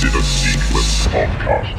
Consider Seekless Podcast.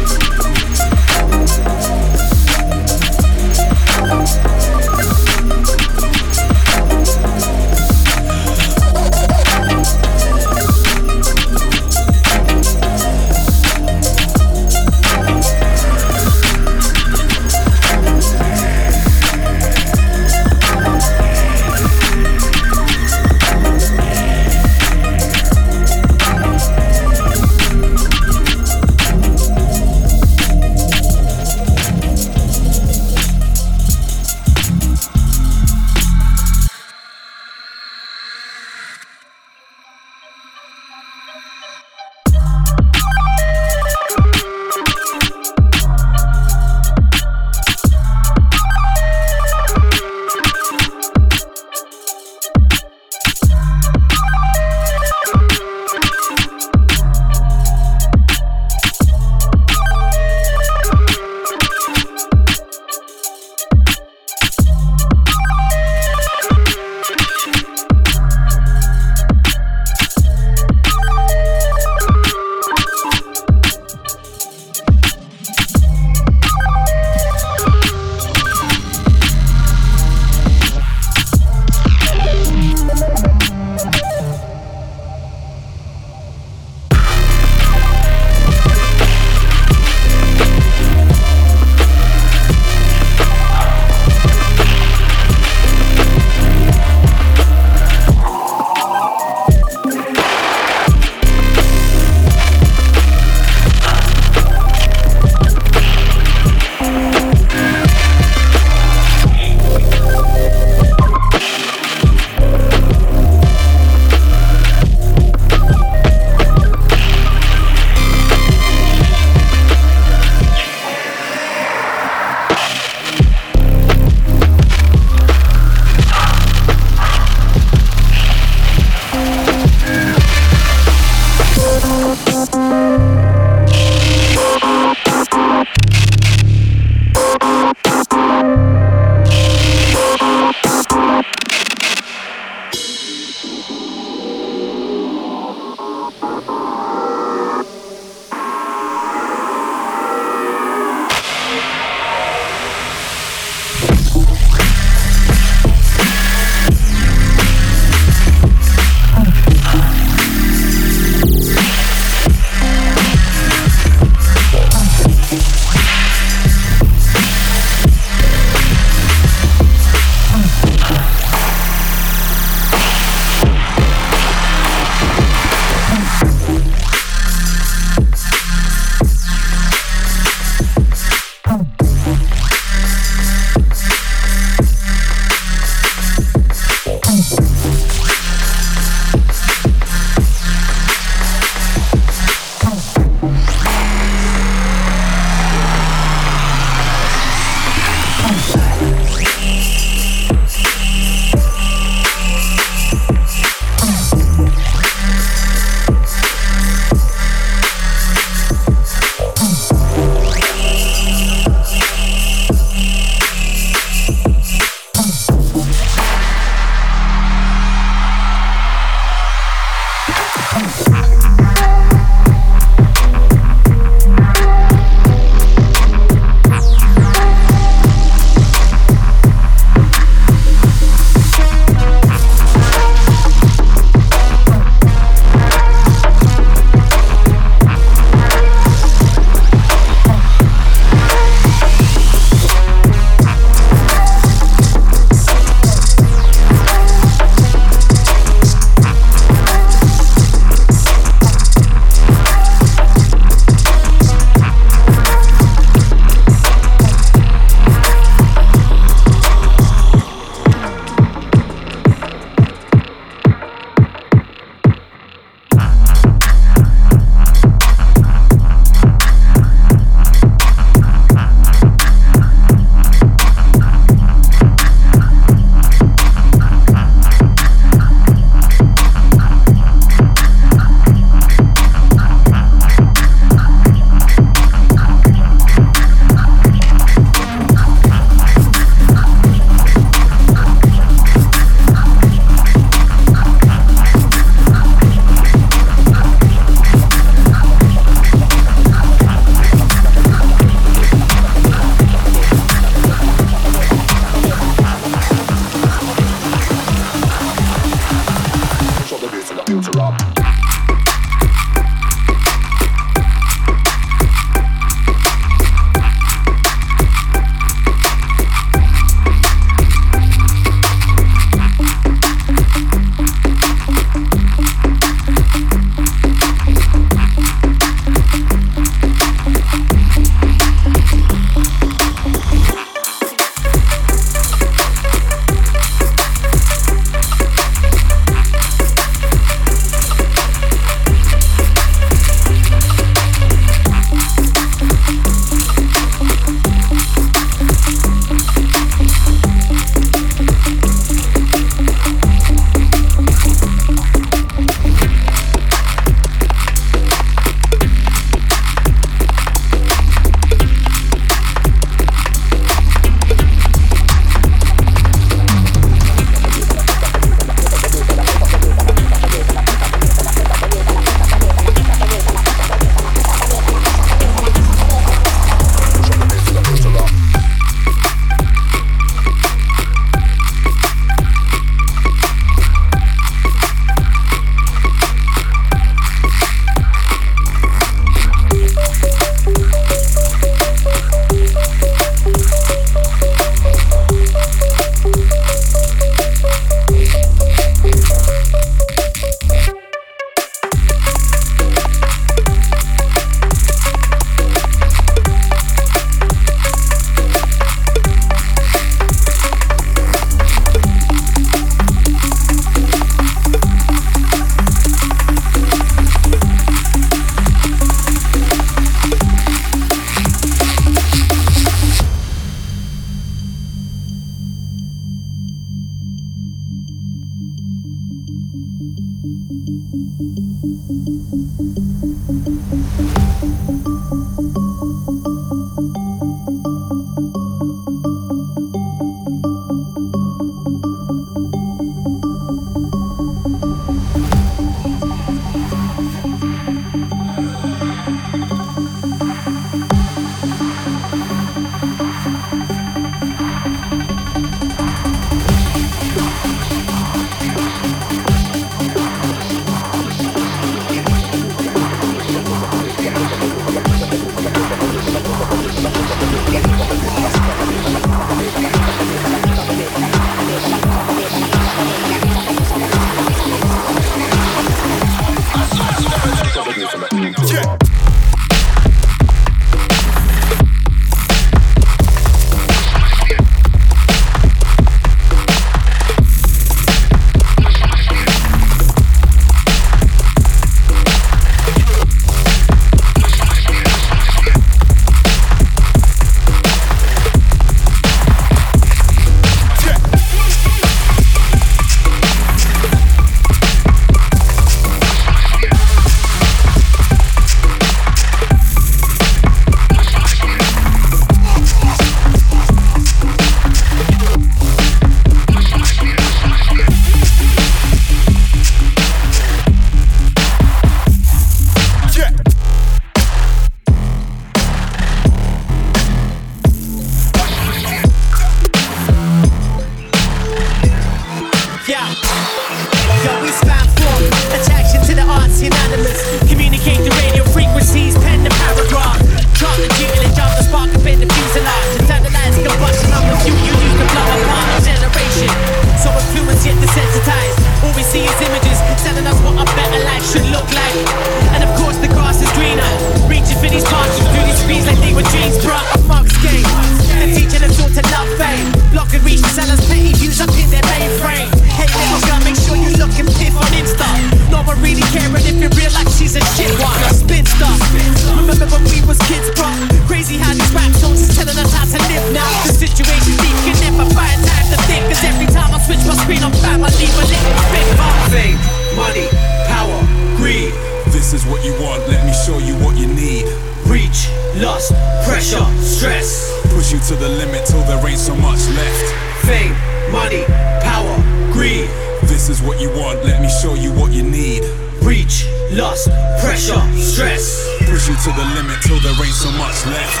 Crazy how these rap songs is telling us how to live now. The situation deep can never find time to think. Cause every time I switch my screen, I'm fine, I leave a lick. Big Fame, money, power, greed. This is what you want, let me show you what you need. Reach, lust, pressure, stress. Push you to the limit till there ain't so much left. Fame, money, power, greed. This is what you want, let me show you what you need. Reach, lust, pressure, stress. Push you to the limit till there ain't so much left.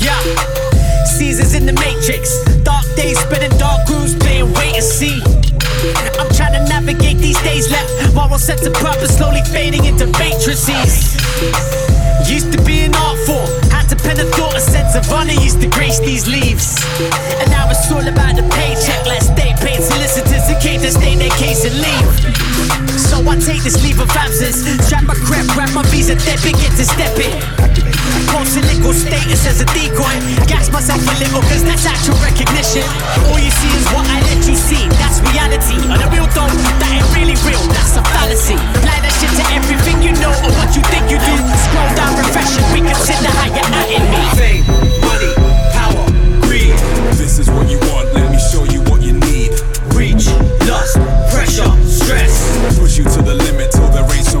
Yeah. Caesars in the Matrix. Dark days spinning dark rooms, playing wait and see. I'm trying to navigate these days left. Moral sense of purpose slowly fading into matrices. Used to be an art form, to pen a thought, a sense of honor used to grace these leaves. And now it's all about the paycheck. Let's stay paid solicitors in case they state their case and leave. So I take this leave of absence, strap my crap, grab my visa, then begin to step in. Post illegal status as a decoy. Gas myself a little, cause that's actual recognition. All you see is what I let you see, that's reality. On the real though, that ain't really real, that's a fallacy. Apply that shit to everything you know or what you think you do. Scroll down, refresh it, we consider how you're at in me. Fame, money, power, greed. This is what you want, let me show you what you need. Reach, lust, pressure, stress. Push you to the limit till there ain't so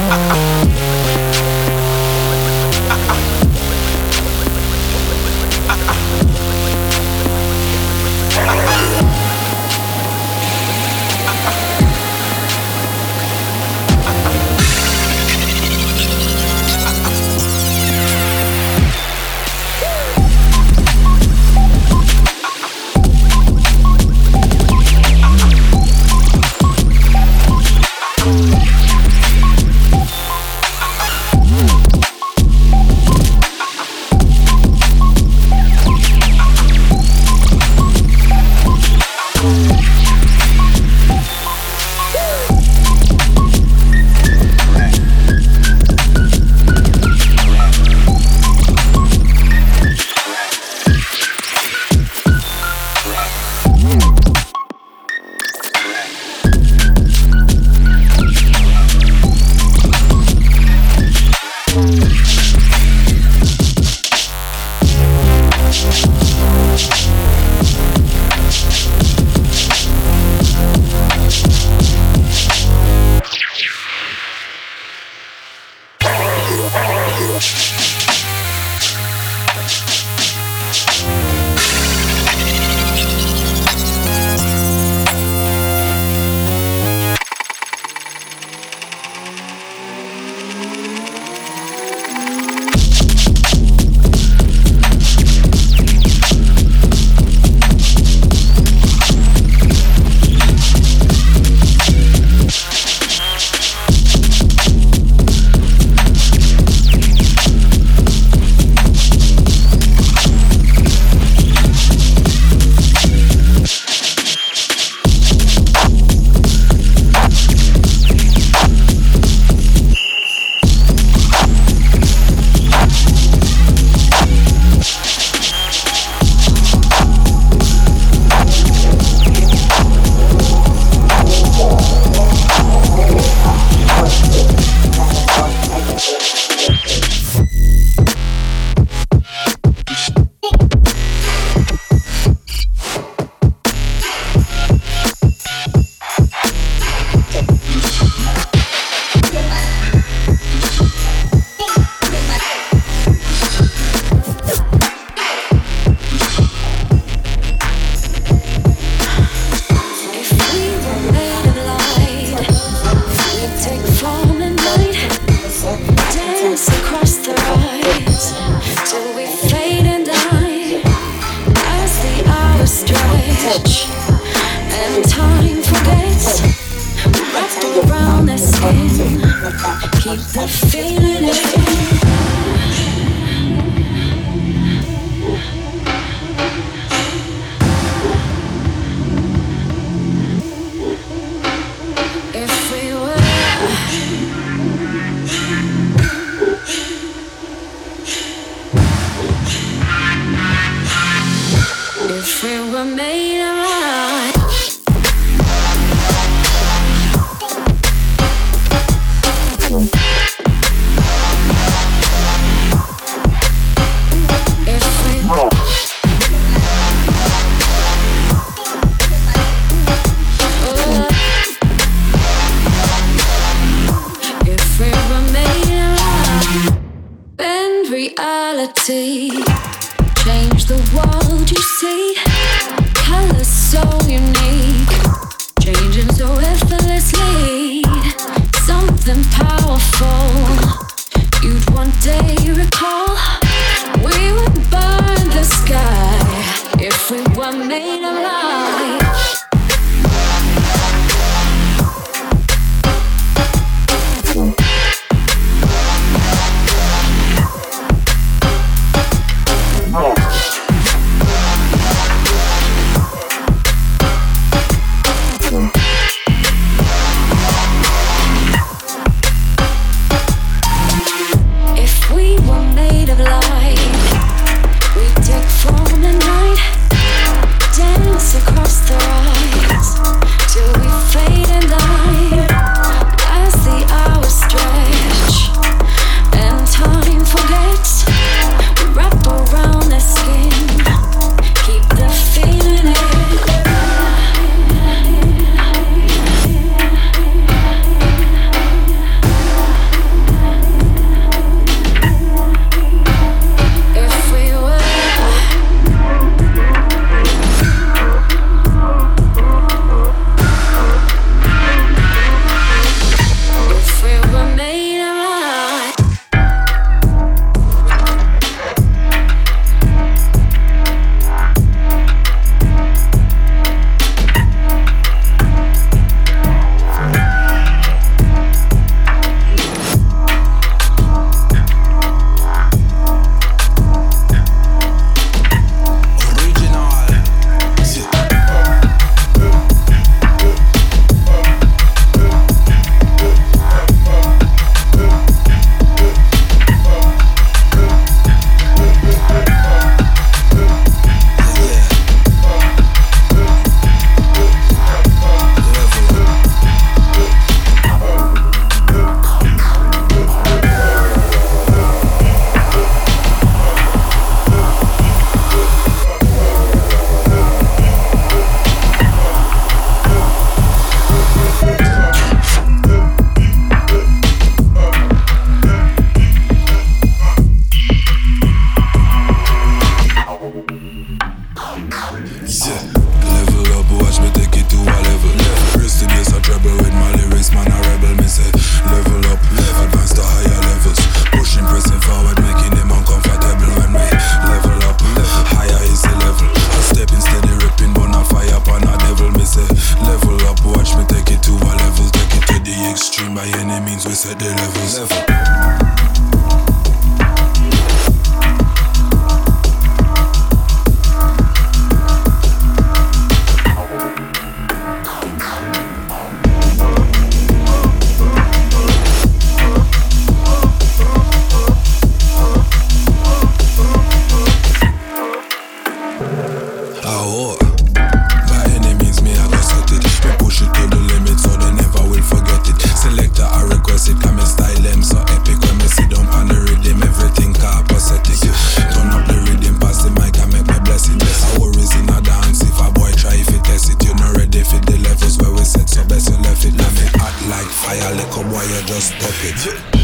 Música Keep on feeling it. just stop it.